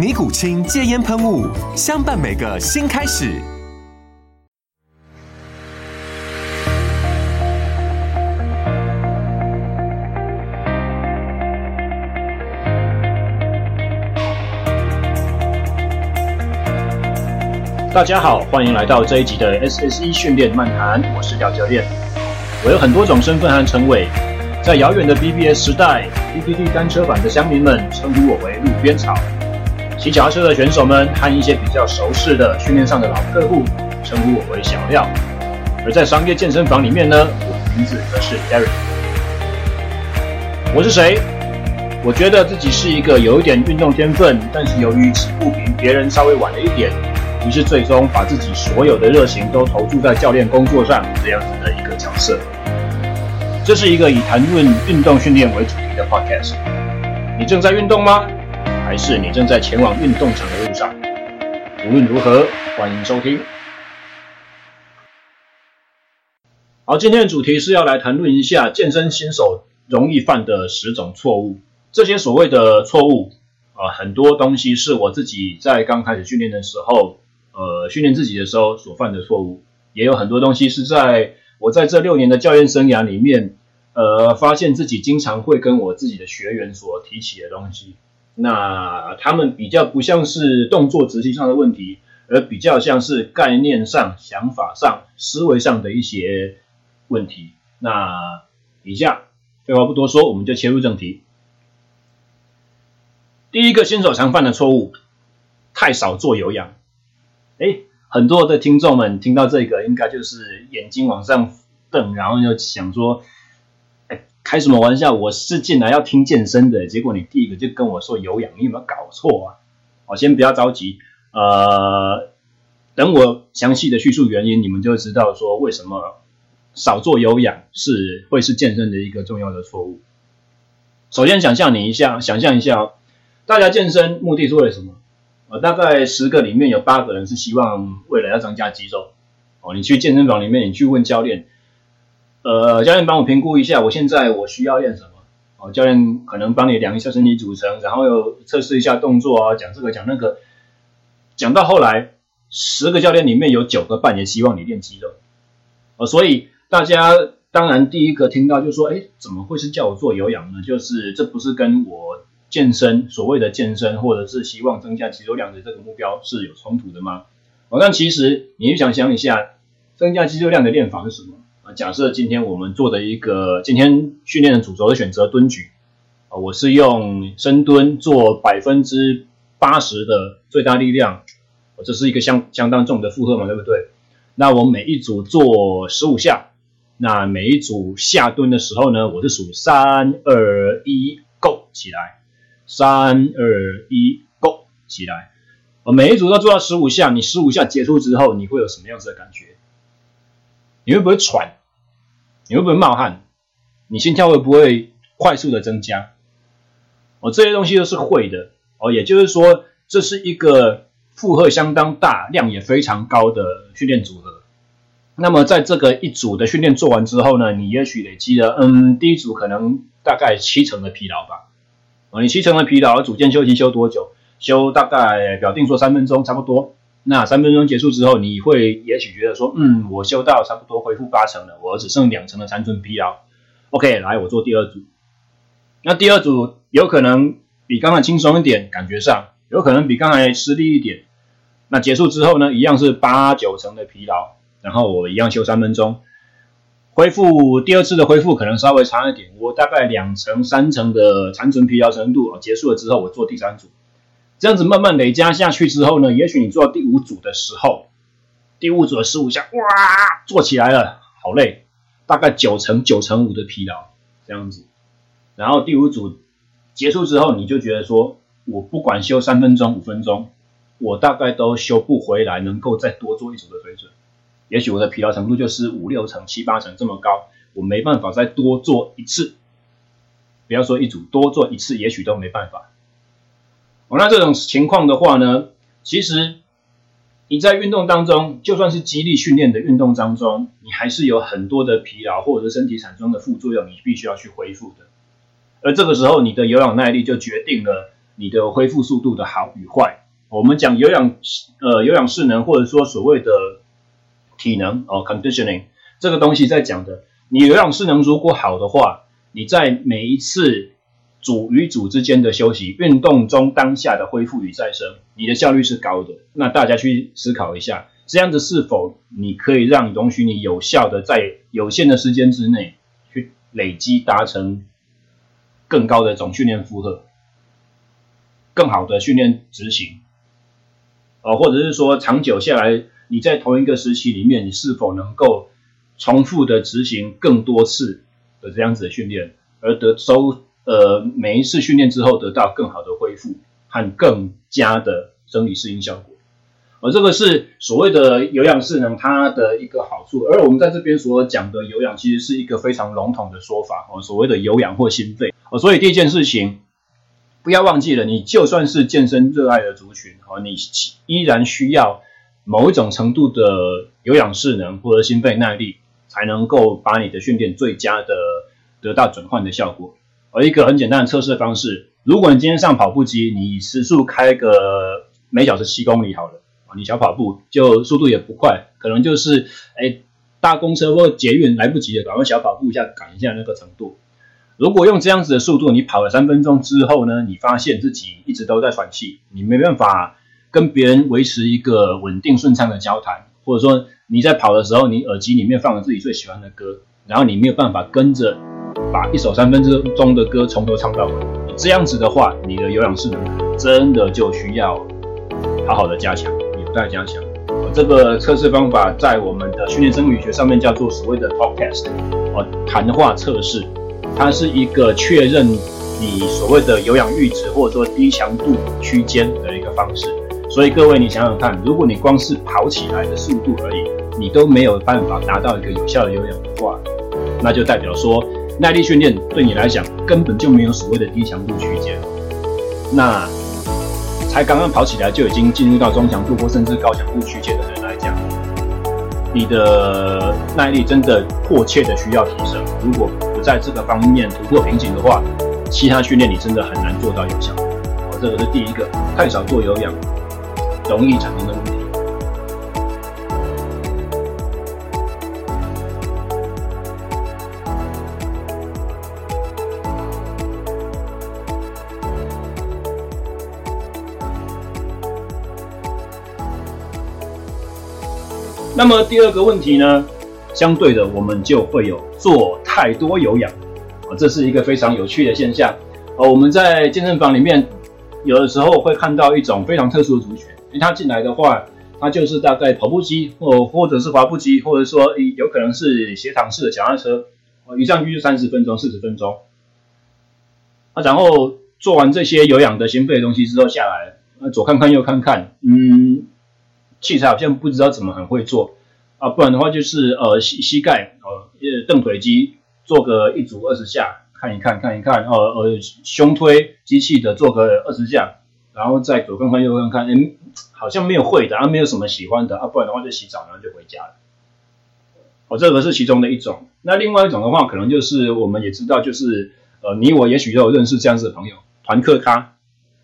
尼古清戒烟喷雾，相伴每个新开始。大家好，欢迎来到这一集的 SSE 训练漫谈，我是廖教练。我有很多种身份和称谓，在遥远的 BBS 时代，PTT 单车版的乡民们称呼我为路边草。骑脚踏车的选手们和一些比较熟识的训练上的老客户称呼我为小廖，而在商业健身房里面呢，我的名字则是 Derek。我是谁？我觉得自己是一个有一点运动天分，但是由于起步比别人稍微晚了一点，于是最终把自己所有的热情都投注在教练工作上这样子的一个角色。这是一个以谈论运动训练为主题的 Podcast。你正在运动吗？还是你正在前往运动场的路上？无论如何，欢迎收听。好，今天的主题是要来谈论一下健身新手容易犯的十种错误。这些所谓的错误啊，很多东西是我自己在刚开始训练的时候，呃，训练自己的时候所犯的错误，也有很多东西是在我在这六年的教练生涯里面，呃，发现自己经常会跟我自己的学员所提起的东西。那他们比较不像是动作执行上的问题，而比较像是概念上、想法上、思维上的一些问题。那以下废话不多说，我们就切入正题。第一个新手常犯的错误，太少做有氧。哎，很多的听众们听到这个，应该就是眼睛往上瞪，然后就想说。开什么玩笑？我是进来要听健身的，结果你第一个就跟我说有氧，你有没有搞错啊？好，先不要着急，呃，等我详细的叙述原因，你们就知道说为什么少做有氧是会是健身的一个重要的错误。首先想象你一下，想象一下哦，大家健身目的是为了什么？呃，大概十个里面有八个人是希望为了要增加肌肉。哦，你去健身房里面，你去问教练。呃，教练帮我评估一下，我现在我需要练什么？哦，教练可能帮你量一下身体组成，然后又测试一下动作啊，讲这个讲那个，讲到后来，十个教练里面有九个半也希望你练肌肉，哦，所以大家当然第一个听到就说，哎，怎么会是叫我做有氧呢？就是这不是跟我健身所谓的健身或者是希望增加肌肉量的这个目标是有冲突的吗？哦，但其实你想想一下，增加肌肉量的练法是什么？假设今天我们做的一个今天训练的主轴的选择蹲举，啊，我是用深蹲做百分之八十的最大力量，我这是一个相相当重的负荷嘛，对不对？那我每一组做十五下，那每一组下蹲的时候呢，我是数三二一，Go 起来，三二一，Go 起来，我每一组都做到十五下，你十五下结束之后，你会有什么样子的感觉？你会不会喘？你会不会冒汗？你心跳会不会快速的增加？哦，这些东西都是会的哦。也就是说，这是一个负荷相当大、量也非常高的训练组合。那么，在这个一组的训练做完之后呢，你也许累积了，嗯，第一组可能大概七成的疲劳吧。哦，你七成的疲劳，组间休息休多久？休大概表定说三分钟，差不多。那三分钟结束之后，你会也许觉得说，嗯，我修到差不多恢复八成了，我只剩两成的残存疲劳。OK，来，我做第二组。那第二组有可能比刚才轻松一点，感觉上有可能比刚才吃力一点。那结束之后呢，一样是八九成的疲劳。然后我一样休三分钟，恢复第二次的恢复可能稍微长一点，我大概两成三成的残存疲劳程度结束了之后，我做第三组，这样子慢慢累加下去之后呢，也许你做到第五组的时候，第五组的十五下，哇，做起来了，好累，大概九成九成五的疲劳这样子，然后第五组结束之后，你就觉得说，我不管休三分钟五分钟。我大概都修不回来，能够再多做一组的水准。也许我的疲劳程度就是五六成、七八成这么高，我没办法再多做一次。不要说一组，多做一次也许都没办法。哦，那这种情况的话呢，其实你在运动当中，就算是激励训练的运动当中，你还是有很多的疲劳或者是身体产生的副作用，你必须要去恢复的。而这个时候，你的有氧耐力就决定了你的恢复速度的好与坏。我们讲有氧，呃，有氧势能，或者说所谓的体能哦，conditioning 这个东西在讲的，你有氧势能如果好的话，你在每一次组与组之间的休息运动中当下的恢复与再生，你的效率是高的。那大家去思考一下，这样子是否你可以让容许你有效的在有限的时间之内去累积达成更高的总训练负荷，更好的训练执行。哦，或者是说，长久下来，你在同一个时期里面，你是否能够重复的执行更多次的这样子的训练，而得收呃每一次训练之后得到更好的恢复和更加的生理适应效果。而这个是所谓的有氧势能它的一个好处。而我们在这边所讲的有氧，其实是一个非常笼统的说法哦，所谓的有氧或心肺哦。所以第一件事情。不要忘记了，你就算是健身热爱的族群，哦，你依然需要某一种程度的有氧势能或者心肺耐力，才能够把你的训练最佳的得到转换的效果。而一个很简单的测试方式，如果你今天上跑步机，你时速开个每小时七公里好了，你小跑步就速度也不快，可能就是哎大公车或捷运来不及了，赶快小跑步一下赶一下那个程度。如果用这样子的速度，你跑了三分钟之后呢，你发现自己一直都在喘气，你没办法跟别人维持一个稳定顺畅的交谈，或者说你在跑的时候，你耳机里面放了自己最喜欢的歌，然后你没有办法跟着把一首三分之钟的歌从头唱到尾，这样子的话，你的有氧势能真的就需要好好的加强，有待加强。这个测试方法在我们的训练生理学上面叫做所谓的 talk test，哦，谈话测试。它是一个确认你所谓的有氧阈值或者说低强度区间的一个方式，所以各位你想想看，如果你光是跑起来的速度而已，你都没有办法达到一个有效的有氧的话，那就代表说耐力训练对你来讲根本就没有所谓的低强度区间，那才刚刚跑起来就已经进入到中强度或甚至高强度区间的人来讲，你的耐力真的迫切的需要提升，如果不在这个方面突破瓶颈的话，其他训练你真的很难做到有效。哦，这个是第一个，太少做有氧，容易产生的那么第二个问题呢？相对的，我们就会有做太多有氧，啊，这是一个非常有趣的现象。呃，我们在健身房里面，有的时候会看到一种非常特殊的族群，因为他进来的话，他就是大概跑步机或或者是滑步机，或者说有可能是斜躺式的脚踏车，一上去就三十分钟、四十分钟，啊，然后做完这些有氧的心肺的东西之后下来，啊，左看看右看看，嗯，器材好像不知道怎么很会做。啊，不然的话就是呃膝膝盖呃蹬腿机做个一组二十下，看一看看一看，呃呃胸推机器的做个二十下，然后再左看看右看看，哎，好像没有会的，啊没有什么喜欢的，啊不然的话就洗澡然后就回家了。哦，这个是其中的一种。那另外一种的话，可能就是我们也知道，就是呃你我也许都有认识这样子的朋友，团课咖，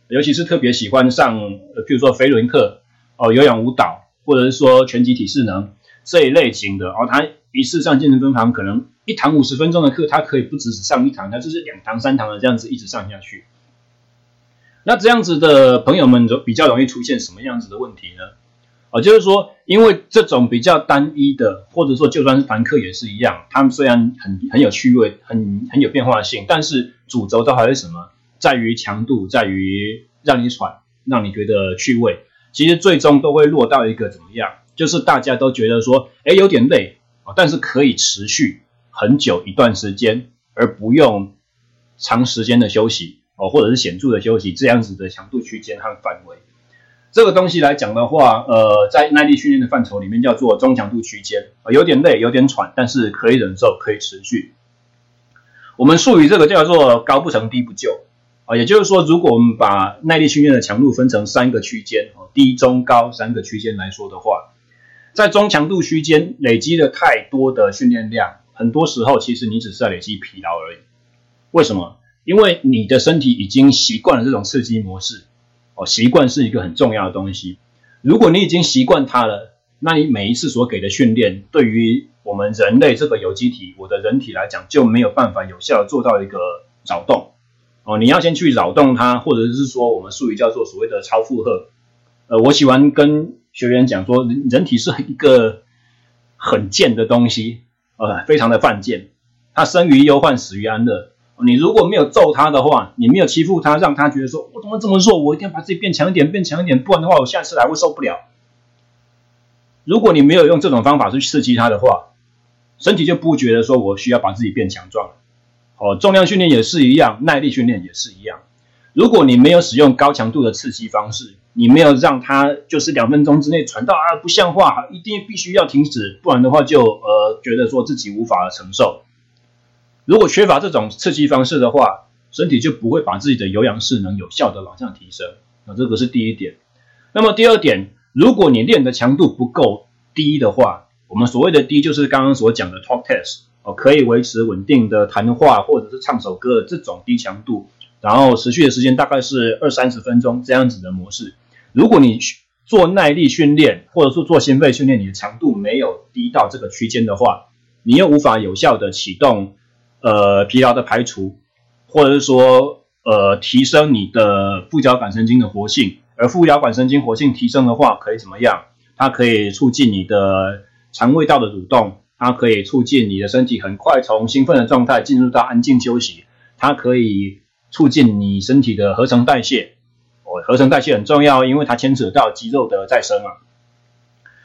尤其是特别喜欢上呃譬如说飞轮课，哦、有氧舞蹈，或者是说拳击体适能。这一类型的哦，他一次上健身分堂，可能一堂五十分钟的课，他可以不只是上一堂，他就是两堂、三堂的这样子一直上下去。那这样子的朋友们就比较容易出现什么样子的问题呢？哦，就是说，因为这种比较单一的，或者说就算是凡客也是一样，他们虽然很很有趣味，很很有变化性，但是主轴都还是什么？在于强度，在于让你喘，让你觉得趣味。其实最终都会落到一个怎么样？就是大家都觉得说，哎，有点累啊，但是可以持续很久一段时间，而不用长时间的休息哦，或者是显著的休息，这样子的强度区间和范围。这个东西来讲的话，呃，在耐力训练的范畴里面叫做中强度区间，有点累，有点喘，但是可以忍受，可以持续。我们术语这个叫做高不成低不就啊，也就是说，如果我们把耐力训练的强度分成三个区间哦，低、中、高三个区间来说的话，在中强度区间累积了太多的训练量，很多时候其实你只是在累积疲劳而已。为什么？因为你的身体已经习惯了这种刺激模式。哦，习惯是一个很重要的东西。如果你已经习惯它了，那你每一次所给的训练，对于我们人类这个有机体，我的人体来讲，就没有办法有效的做到一个扰动。哦，你要先去扰动它，或者是说我们术语叫做所谓的超负荷。呃，我喜欢跟学员讲说，人体是一个很贱的东西，呃，非常的犯贱，它生于忧患，死于安乐。你如果没有揍他的话，你没有欺负他，让他觉得说，我怎么这么弱，我一定要把自己变强一点，变强一点，不然的话，我下次来会受不了。如果你没有用这种方法去刺激他的话，身体就不觉得说我需要把自己变强壮。哦，重量训练也是一样，耐力训练也是一样。如果你没有使用高强度的刺激方式，你没有让它就是两分钟之内传到啊不像话，一定必须要停止，不然的话就呃觉得说自己无法承受。如果缺乏这种刺激方式的话，身体就不会把自己的有氧势能有效的往上提升。那这个是第一点。那么第二点，如果你练的强度不够低的话，我们所谓的低就是刚刚所讲的 talk test 哦，可以维持稳定的谈话或者是唱首歌的这种低强度，然后持续的时间大概是二三十分钟这样子的模式。如果你做耐力训练或者说做心肺训练，你的强度没有低到这个区间的话，你又无法有效的启动。呃，疲劳的排除，或者是说，呃，提升你的副交感神经的活性，而副交感神经活性提升的话，可以怎么样？它可以促进你的肠胃道的蠕动，它可以促进你的身体很快从兴奋的状态进入到安静休息，它可以促进你身体的合成代谢。哦，合成代谢很重要，因为它牵扯到肌肉的再生啊。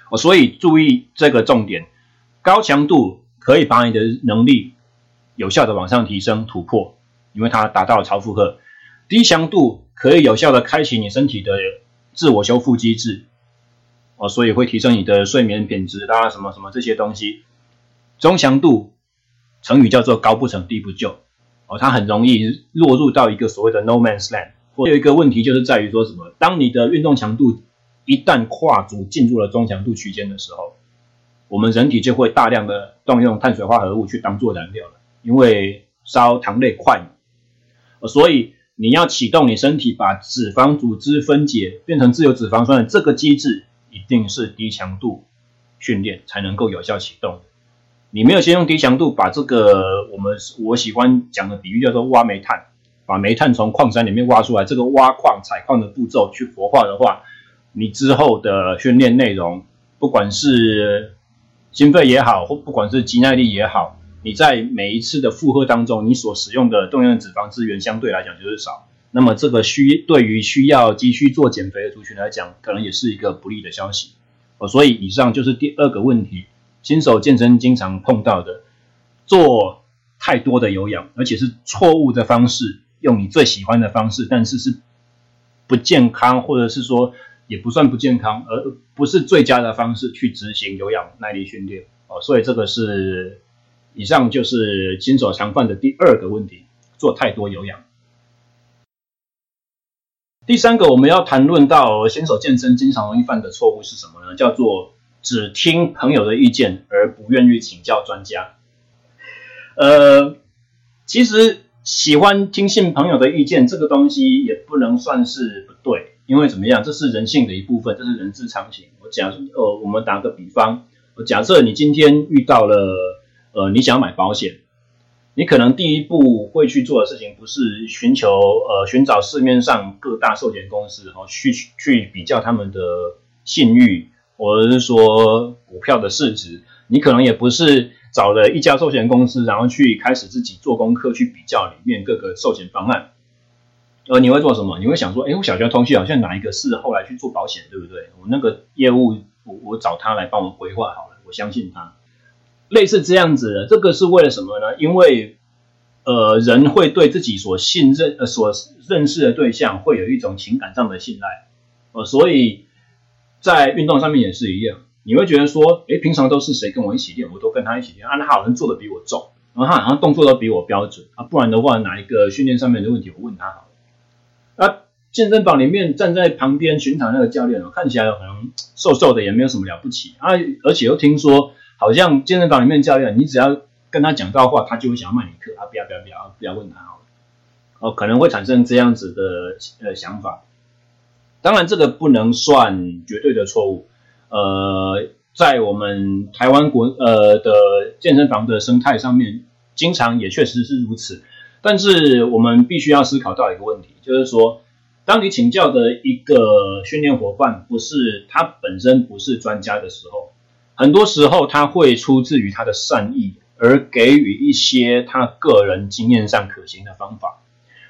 哦，所以注意这个重点，高强度可以把你的能力。有效的往上提升突破，因为它达到了超负荷。低强度可以有效的开启你身体的自我修复机制，哦，所以会提升你的睡眠品质啦，什么什么这些东西。中强度，成语叫做高不成低不就，哦，它很容易落入到一个所谓的 no man's land。或有一个问题就是在于说什么，当你的运动强度一旦跨足进入了中强度区间的时候，我们人体就会大量的动用碳水化合物去当做燃料了。因为烧糖类快嘛，所以你要启动你身体把脂肪组织分解变成自由脂肪酸的这个机制，一定是低强度训练才能够有效启动。你没有先用低强度把这个我们我喜欢讲的比喻叫做挖煤炭，把煤炭从矿山里面挖出来，这个挖矿采矿的步骤去活化的话，你之后的训练内容，不管是心肺也好，或不管是肌耐力也好。你在每一次的负荷当中，你所使用的动用的脂肪资源相对来讲就是少，那么这个需对于需要急需做减肥的族群来讲，可能也是一个不利的消息。哦，所以以上就是第二个问题，新手健身经常碰到的，做太多的有氧，而且是错误的方式，用你最喜欢的方式，但是是不健康，或者是说也不算不健康，而不是最佳的方式去执行有氧耐力训练。哦，所以这个是。以上就是新手常犯的第二个问题，做太多有氧。第三个我们要谈论到新手健身经常容易犯的错误是什么呢？叫做只听朋友的意见而不愿意请教专家。呃，其实喜欢听信朋友的意见这个东西也不能算是不对，因为怎么样，这是人性的一部分，这是人之常情。我假设呃，我们打个比方，假设你今天遇到了。呃，你想买保险，你可能第一步会去做的事情不是寻求呃寻找市面上各大寿险公司，然后去去比较他们的信誉，或者是说股票的市值，你可能也不是找了一家寿险公司，然后去开始自己做功课去比较里面各个寿险方案。呃，你会做什么？你会想说，哎，我小学同学好像哪一个是后来去做保险，对不对？我那个业务，我我找他来帮我规划好了，我相信他。类似这样子的，这个是为了什么呢？因为呃，人会对自己所信任、呃所认识的对象会有一种情感上的信赖，呃，所以在运动上面也是一样，你会觉得说，哎，平常都是谁跟我一起练，我都跟他一起练，啊，他好像做的比我重，然后他好像动作都比我标准啊，不然的话，哪一个训练上面的问题，我问他好了。啊，健身房里面站在旁边巡场那个教练哦，看起来可能瘦瘦的，也没有什么了不起啊。而且又听说，好像健身房里面教练，你只要跟他讲到话，他就会想要卖你课啊。不要不要不要，不要问他好了。哦，可能会产生这样子的呃想法。当然，这个不能算绝对的错误。呃，在我们台湾国呃的健身房的生态上面，经常也确实是如此。但是我们必须要思考到一个问题，就是说，当你请教的一个训练伙伴不是他本身不是专家的时候，很多时候他会出自于他的善意，而给予一些他个人经验上可行的方法，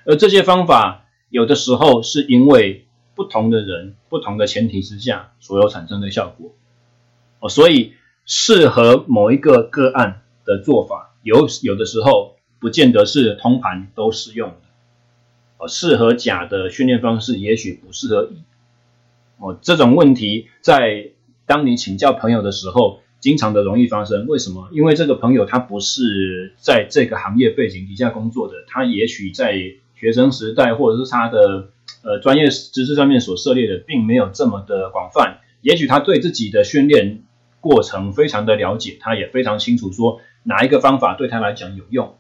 而这些方法有的时候是因为不同的人、不同的前提之下所有产生的效果，哦，所以适合某一个个案的做法，有有的时候。不见得是通盘都适用的，哦，适合甲的训练方式也许不适合乙，哦，这种问题在当你请教朋友的时候，经常的容易发生。为什么？因为这个朋友他不是在这个行业背景底下工作的，他也许在学生时代或者是他的呃专业知识上面所涉猎的，并没有这么的广泛。也许他对自己的训练过程非常的了解，他也非常清楚说哪一个方法对他来讲有用。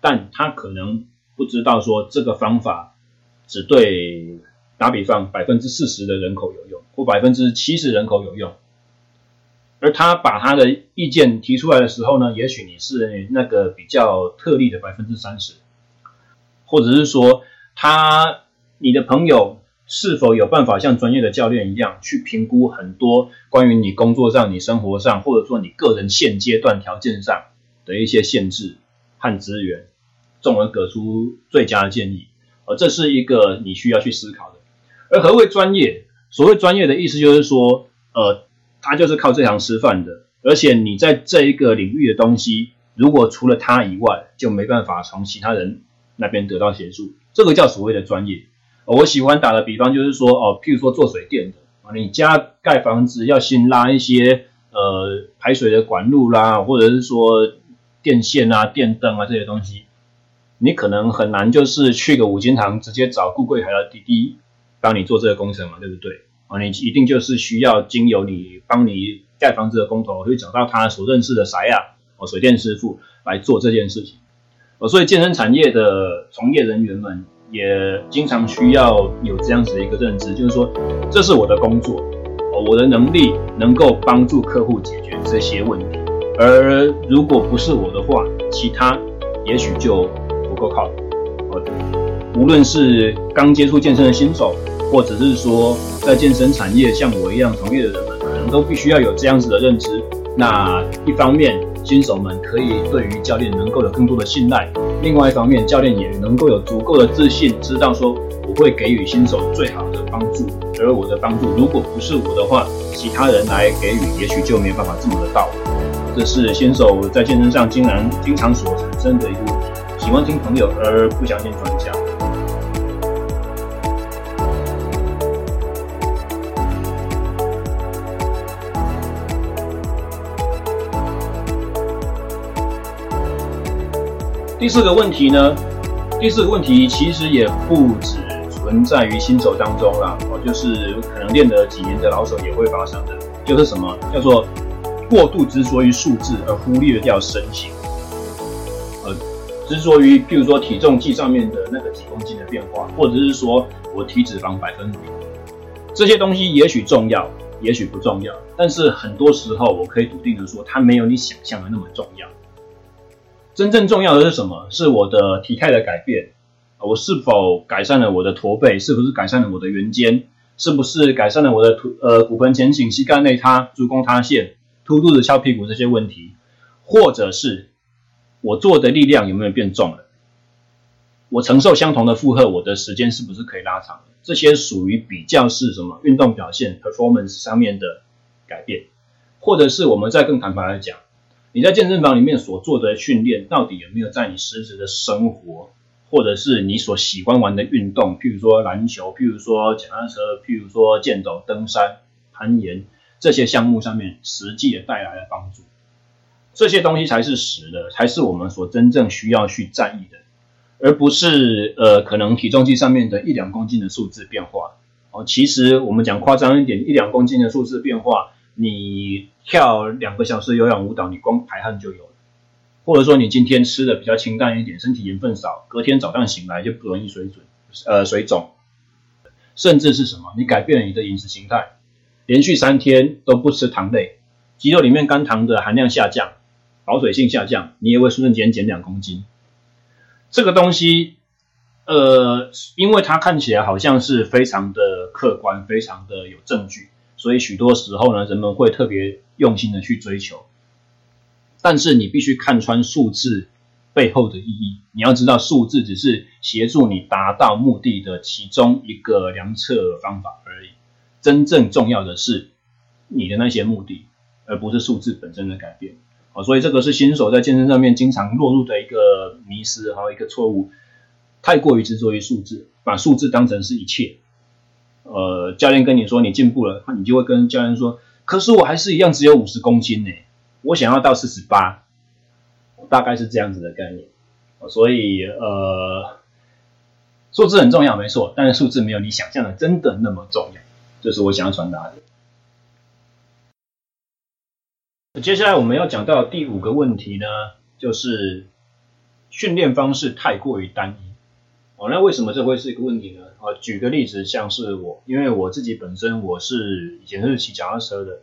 但他可能不知道说这个方法只对打比方百分之四十的人口有用，或百分之七十人口有用，而他把他的意见提出来的时候呢，也许你是那个比较特例的百分之三十，或者是说他你的朋友是否有办法像专业的教练一样去评估很多关于你工作上、你生活上，或者说你个人现阶段条件上的一些限制和资源。从而给出最佳的建议，而这是一个你需要去思考的。而何谓专业？所谓专业的意思就是说，呃，他就是靠这行吃饭的，而且你在这一个领域的东西，如果除了他以外，就没办法从其他人那边得到协助，这个叫所谓的专业。我喜欢打的比方就是说，哦，譬如说做水电的啊，你家盖房子要先拉一些呃排水的管路啦，或者是说电线啊、电灯啊这些东西。你可能很难，就是去个五金行直接找顾柜台的弟弟帮你做这个工程嘛，对不对？啊，你一定就是需要经由你帮你盖房子的工头，去找到他所认识的谁啊，哦，水电师傅来做这件事情。哦，所以健身产业的从业人员们也经常需要有这样子的一个认知，就是说，这是我的工作，我的能力能够帮助客户解决这些问题，而如果不是我的话，其他也许就。不够靠，无论是刚接触健身的新手，或者是说在健身产业像我一样从业的人们，可能都必须要有这样子的认知。那一方面，新手们可以对于教练能够有更多的信赖；另外一方面，教练也能够有足够的自信，知道说我会给予新手最好的帮助。而我的帮助，如果不是我的话，其他人来给予，也许就没办法这么的到。这是新手在健身上经常经常所产生的一个问题。喜欢听朋友而不相信专家。第四个问题呢？第四个问题其实也不只存在于新手当中啦，哦，就是可能练了几年的老手也会发生的，就是什么叫做过度执着于数字而忽略掉身形。执着于，譬如说体重计上面的那个几公斤的变化，或者是说我体脂肪百分比，这些东西也许重要，也许不重要。但是很多时候，我可以笃定的说，它没有你想象的那么重要。真正重要的是什么？是我的体态的改变，我是否改善了我的驼背？是不是改善了我的圆肩？是不是改善了我的突呃骨盆前倾、膝盖内塌、足弓塌陷、凸肚子、翘屁股这些问题，或者是我做的力量有没有变重了？我承受相同的负荷，我的时间是不是可以拉长？这些属于比较是什么运动表现 performance 上面的改变，或者是我们再更坦白来讲，你在健身房里面所做的训练，到底有没有在你实质的生活，或者是你所喜欢玩的运动，譬如说篮球，譬如说脚踏车，譬如说健走、登山、攀岩这些项目上面实际的带来的帮助，这些东西才是实的，才是我们所真正需要去在意的。而不是呃，可能体重计上面的一两公斤的数字变化哦。其实我们讲夸张一点，一两公斤的数字变化，你跳两个小时有氧舞蹈，你光排汗就有了。或者说你今天吃的比较清淡一点，身体盐分少，隔天早上醒来就不容易水肿，呃，水肿。甚至是什么？你改变了你的饮食形态，连续三天都不吃糖类，肌肉里面肝糖的含量下降，保水性下降，你也会瞬间减两公斤。这个东西，呃，因为它看起来好像是非常的客观，非常的有证据，所以许多时候呢，人们会特别用心的去追求。但是你必须看穿数字背后的意义，你要知道数字只是协助你达到目的的其中一个量测方法而已。真正重要的是你的那些目的，而不是数字本身的改变。啊，所以这个是新手在健身上面经常落入的一个迷失，还有一个错误，太过于执着于数字，把数字当成是一切。呃，教练跟你说你进步了，你就会跟教练说，可是我还是一样只有五十公斤呢，我想要到四十八，大概是这样子的概念。所以呃，数字很重要，没错，但是数字没有你想象的真的那么重要，这是我想要传达的。接下来我们要讲到第五个问题呢，就是训练方式太过于单一。哦，那为什么这会是一个问题呢？啊，举个例子，像是我，因为我自己本身我是以前是骑脚踏车的，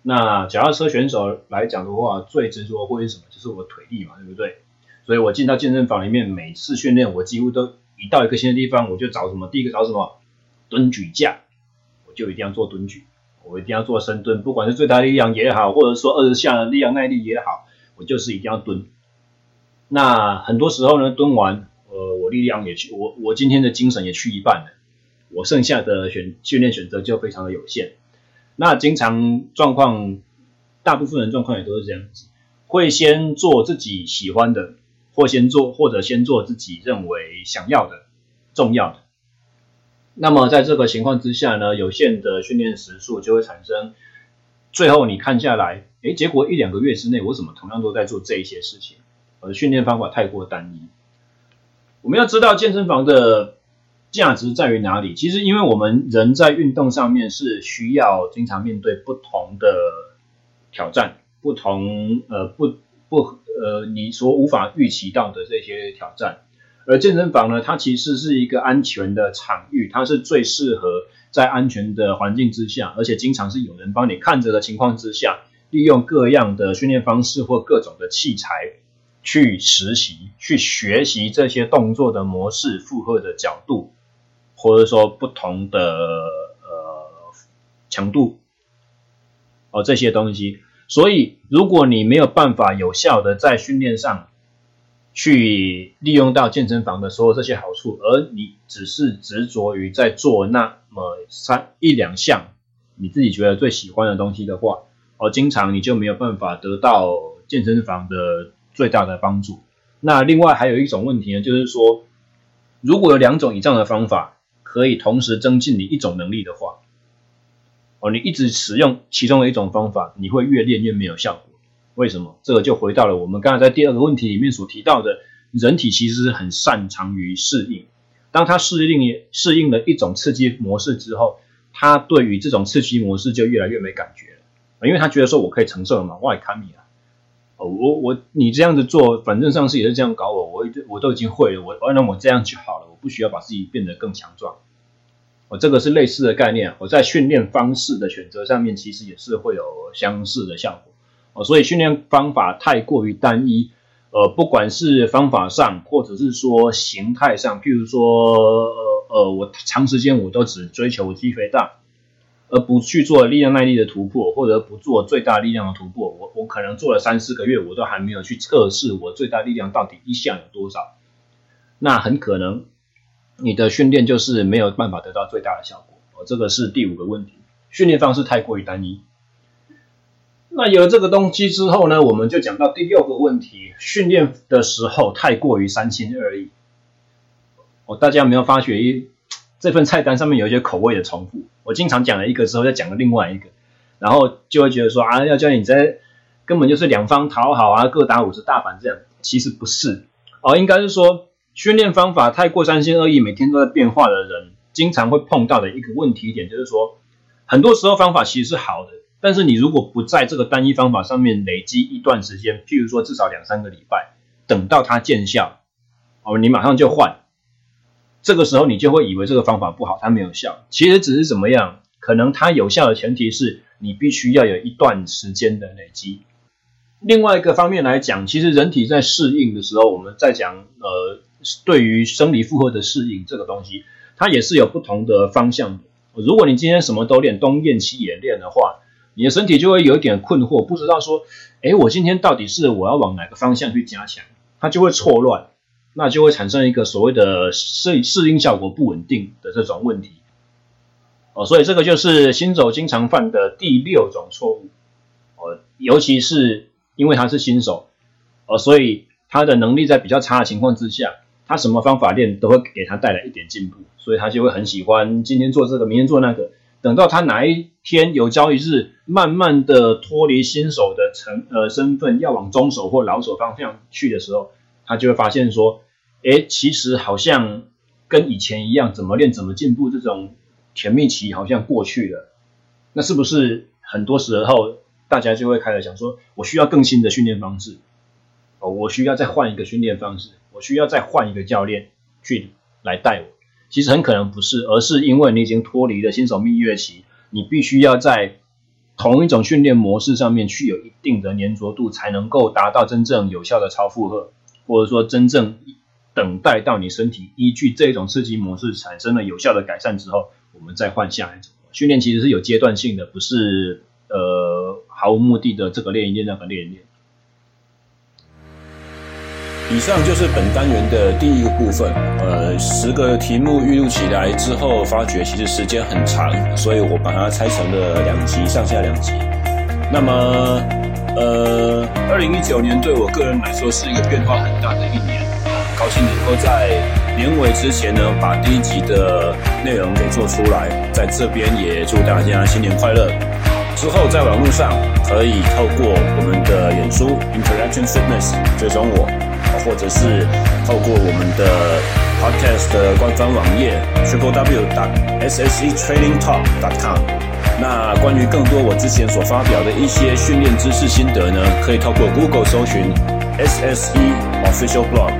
那脚踏车选手来讲的话，最执着会是什么？就是我腿力嘛，对不对？所以我进到健身房里面，每次训练，我几乎都一到一个新的地方，我就找什么？第一个找什么？蹲举架，我就一定要做蹲举。我一定要做深蹲，不管是最大力量也好，或者说二十下的力量耐力也好，我就是一定要蹲。那很多时候呢，蹲完，呃，我力量也去，我我今天的精神也去一半了，我剩下的选训练选择就非常的有限。那经常状况，大部分人状况也都是这样子，会先做自己喜欢的，或先做，或者先做自己认为想要的、重要的。那么在这个情况之下呢，有限的训练时数就会产生，最后你看下来，诶，结果一两个月之内，我怎么同样都在做这一些事情？我的训练方法太过单一。我们要知道健身房的价值在于哪里？其实，因为我们人在运动上面是需要经常面对不同的挑战，不同呃不不呃你所无法预期到的这些挑战。而健身房呢，它其实是一个安全的场域，它是最适合在安全的环境之下，而且经常是有人帮你看着的情况之下，利用各样的训练方式或各种的器材去实习、去学习这些动作的模式、负荷的角度，或者说不同的呃强度哦这些东西。所以，如果你没有办法有效的在训练上，去利用到健身房的所有这些好处，而你只是执着于在做那么三一两项你自己觉得最喜欢的东西的话，哦，经常你就没有办法得到健身房的最大的帮助。那另外还有一种问题呢，就是说，如果有两种以上的方法可以同时增进你一种能力的话，哦，你一直使用其中的一种方法，你会越练越没有效果。为什么？这个就回到了我们刚才在第二个问题里面所提到的，人体其实是很擅长于适应。当他适应适应了一种刺激模式之后，他对于这种刺激模式就越来越没感觉了，因为他觉得说我可以承受了嘛，我也看你啊，我我你这样子做，反正上次也是这样搞我，我我都已经会了，我我让我这样就好了，我不需要把自己变得更强壮。我这个是类似的概念，我在训练方式的选择上面，其实也是会有相似的效果。哦，所以训练方法太过于单一，呃，不管是方法上，或者是说形态上，譬如说，呃，说，呃，我长时间我都只追求肌肥大，而不去做力量耐力的突破，或者不做最大力量的突破。我我可能做了三四个月，我都还没有去测试我最大力量到底一项有多少。那很可能你的训练就是没有办法得到最大的效果。哦，这个是第五个问题，训练方式太过于单一。那有了这个东西之后呢，我们就讲到第六个问题：训练的时候太过于三心二意。哦，大家有没有发觉这份菜单上面有一些口味的重复？我经常讲了一个之后，再讲了另外一个，然后就会觉得说啊，要教你在根本就是两方讨好啊，各打五十大板这样。其实不是哦，应该是说训练方法太过三心二意，每天都在变化的人，经常会碰到的一个问题点，就是说很多时候方法其实是好的。但是你如果不在这个单一方法上面累积一段时间，譬如说至少两三个礼拜，等到它见效，哦，你马上就换，这个时候你就会以为这个方法不好，它没有效。其实只是怎么样？可能它有效的前提是你必须要有一段时间的累积。另外一个方面来讲，其实人体在适应的时候，我们在讲呃，对于生理负荷的适应这个东西，它也是有不同的方向的。如果你今天什么都练，东练西也练的话，你的身体就会有一点困惑，不知道说，诶，我今天到底是我要往哪个方向去加强，它就会错乱，那就会产生一个所谓的适适应效果不稳定的这种问题。哦，所以这个就是新手经常犯的第六种错误。哦，尤其是因为他是新手，哦，所以他的能力在比较差的情况之下，他什么方法练都会给他带来一点进步，所以他就会很喜欢今天做这个，明天做那个。等到他哪一天有朝一日，慢慢的脱离新手的成呃身份，要往中手或老手方向去的时候，他就会发现说，诶，其实好像跟以前一样，怎么练怎么进步，这种甜蜜期好像过去了。那是不是很多时候大家就会开始想说，我需要更新的训练方式，哦，我需要再换一个训练方式，我需要再换一个教练去来带我。其实很可能不是，而是因为你已经脱离了新手蜜月期，你必须要在同一种训练模式上面去有一定的粘着度，才能够达到真正有效的超负荷，或者说真正等待到你身体依据这种刺激模式产生了有效的改善之后，我们再换下一种训练。其实是有阶段性的，不是呃毫无目的的这个练一练那个练一练。以上就是本单元的第一个部分。呃，十个题目预录起来之后，发觉其实时间很长，所以我把它拆成了两集，上下两集。那么，呃，二零一九年对我个人来说是一个变化很大的一年。高兴能够在年尾之前呢，把第一集的内容给做出来。在这边也祝大家新年快乐。之后在网络上可以透过我们的脸书 Interaction Fitness 追踪我。或者是透过我们的 podcast 的官方网页 triple w dot sse training talk dot com。那关于更多我之前所发表的一些训练知识心得呢，可以透过 Google 搜寻 SSE official blog，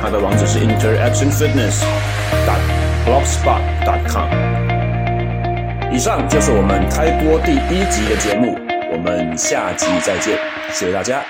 它的网址是 interaction fitness dot blogspot dot com。以上就是我们开播第一集的节目，我们下集再见，谢谢大家。